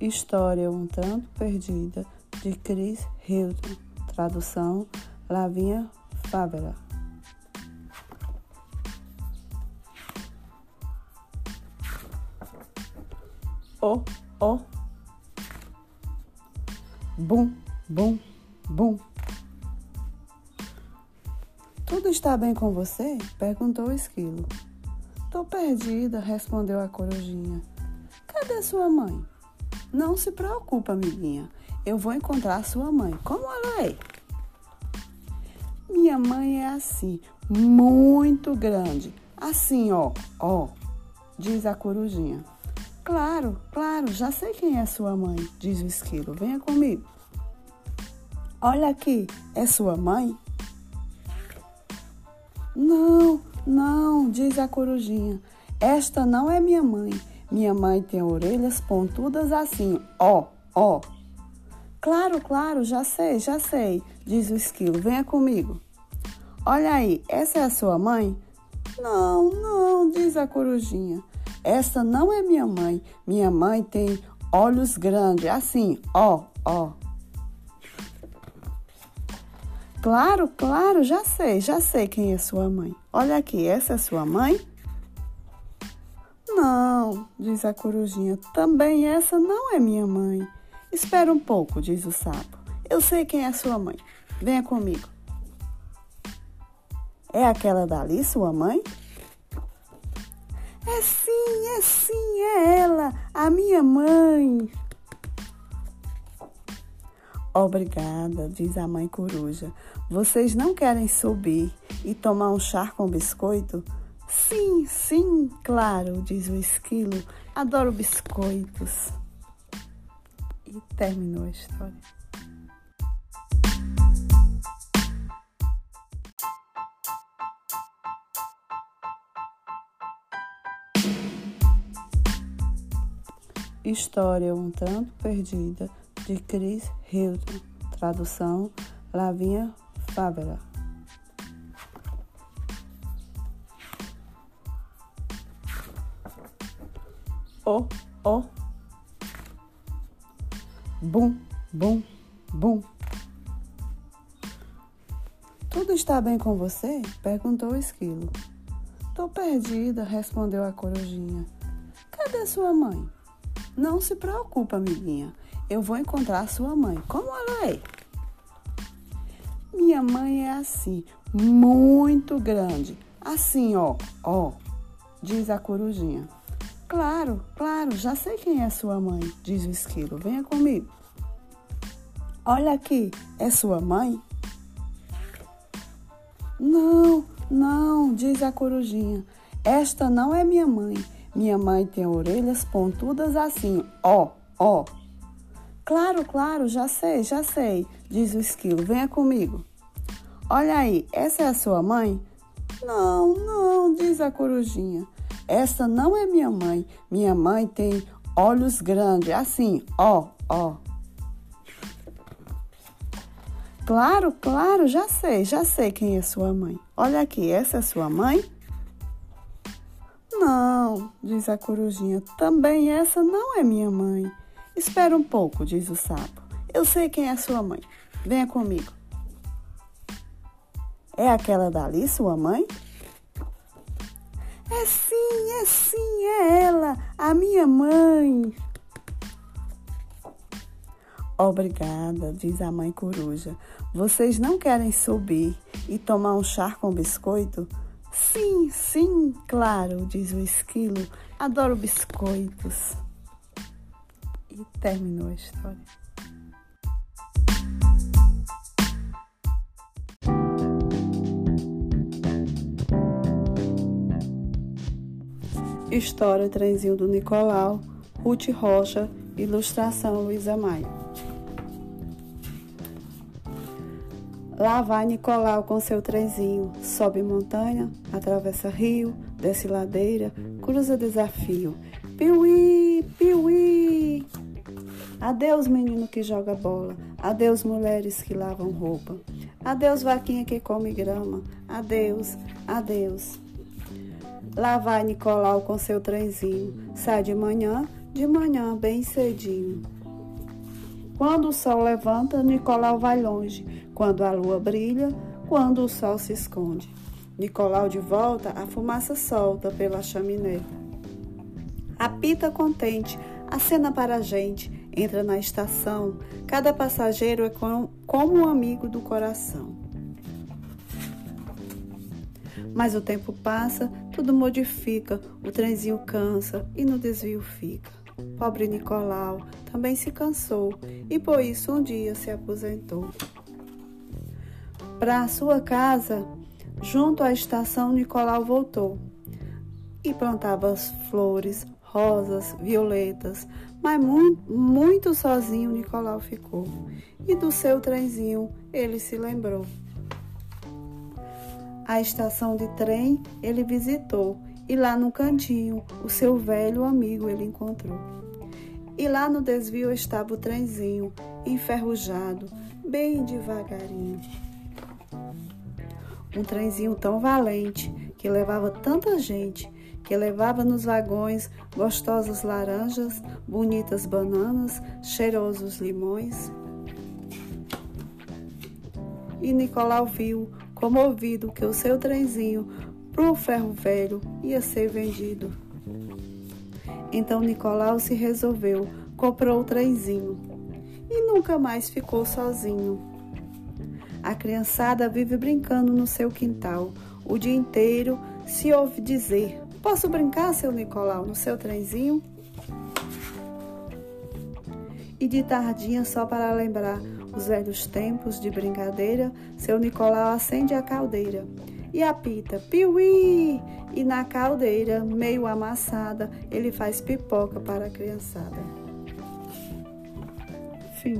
História um tanto perdida de Chris Hilton. Tradução Lavinha Fávera. Oh, oh. Bum, bum, bum. Tudo está bem com você? perguntou o esquilo. Tô perdida, respondeu a corujinha. Cadê sua mãe? Não se preocupa, amiguinha. Eu vou encontrar sua mãe. Como ela é? Minha mãe é assim, muito grande. Assim, ó, ó, diz a corujinha. Claro, claro, já sei quem é sua mãe, diz o esquilo. Venha comigo. Olha aqui, é sua mãe? Não, não, diz a corujinha. Esta não é minha mãe. Minha mãe tem orelhas pontudas assim, ó, ó. Claro, claro, já sei, já sei, diz o esquilo. Venha comigo. Olha aí, essa é a sua mãe? Não, não, diz a corujinha. Essa não é minha mãe. Minha mãe tem olhos grandes, assim, ó, ó. Claro, claro, já sei, já sei quem é sua mãe. Olha aqui, essa é sua mãe? Não, diz a corujinha, também essa não é minha mãe. Espera um pouco, diz o sapo. Eu sei quem é sua mãe. Venha comigo. É aquela dali, sua mãe? É sim, é sim, é ela, a minha mãe. Obrigada, diz a mãe coruja. Vocês não querem subir e tomar um chá com biscoito? Sim, sim, claro, diz o esquilo. Adoro biscoitos. E terminou a história. História um tanto perdida de Chris Hilton. Tradução Lavinha Fávera. Oh, oh. Bum, bum, bum. Tudo está bem com você? perguntou o esquilo. Tô perdida, respondeu a corujinha. Cadê sua mãe? Não se preocupa, amiguinha. Eu vou encontrar sua mãe. Como ela é? Minha mãe é assim, muito grande. Assim, ó, ó, diz a corujinha. Claro, claro, já sei quem é sua mãe, diz o esquilo. Venha comigo. Olha aqui, é sua mãe? Não, não, diz a corujinha. Esta não é minha mãe. Minha mãe tem orelhas pontudas assim, ó, ó. Claro, claro, já sei, já sei, diz o esquilo. Venha comigo. Olha aí, essa é a sua mãe? Não, não, diz a corujinha. Essa não é minha mãe. Minha mãe tem olhos grandes, assim, ó, ó. Claro, claro, já sei, já sei quem é sua mãe. Olha aqui, essa é sua mãe? Não, diz a corujinha, também essa não é minha mãe. Espera um pouco, diz o sapo. Eu sei quem é sua mãe. Venha comigo. É aquela dali, sua mãe? É sim, é sim, é ela, a minha mãe. Obrigada, diz a mãe coruja. Vocês não querem subir e tomar um chá com biscoito? Sim, sim, claro, diz o esquilo. Adoro biscoitos. E terminou a história. História Trenzinho do Nicolau, Ruth Rocha, ilustração Luísa Maia. Lá vai Nicolau com seu trenzinho, sobe montanha, atravessa rio, desce ladeira, cruza desafio. Piuí, piuí! Adeus, menino que joga bola. Adeus, mulheres que lavam roupa. Adeus, vaquinha que come grama. Adeus, adeus. Lá vai Nicolau com seu trenzinho. Sai de manhã, de manhã bem cedinho. Quando o sol levanta, Nicolau vai longe. Quando a lua brilha, quando o sol se esconde. Nicolau de volta, a fumaça solta pela chaminé. Apita contente, acena para a gente, entra na estação. Cada passageiro é como um amigo do coração. Mas o tempo passa, tudo modifica, o trenzinho cansa e no desvio fica. Pobre Nicolau também se cansou e por isso um dia se aposentou. Para sua casa, junto à estação, Nicolau voltou e plantava as flores, rosas, violetas, mas muito, muito sozinho Nicolau ficou. E do seu trenzinho ele se lembrou. A estação de trem ele visitou e lá no cantinho o seu velho amigo ele encontrou. E lá no desvio estava o trenzinho, enferrujado, bem devagarinho. Um trenzinho tão valente que levava tanta gente, que levava nos vagões gostosas laranjas, bonitas bananas, cheirosos limões. E Nicolau viu, comovido, que o seu trenzinho pro ferro velho ia ser vendido. Então Nicolau se resolveu, comprou o trenzinho e nunca mais ficou sozinho. A criançada vive brincando no seu quintal. O dia inteiro se ouve dizer: Posso brincar, seu Nicolau, no seu trenzinho? E de tardinha, só para lembrar os velhos tempos de brincadeira, seu Nicolau acende a caldeira e apita piuí! E na caldeira, meio amassada, ele faz pipoca para a criançada. Fim.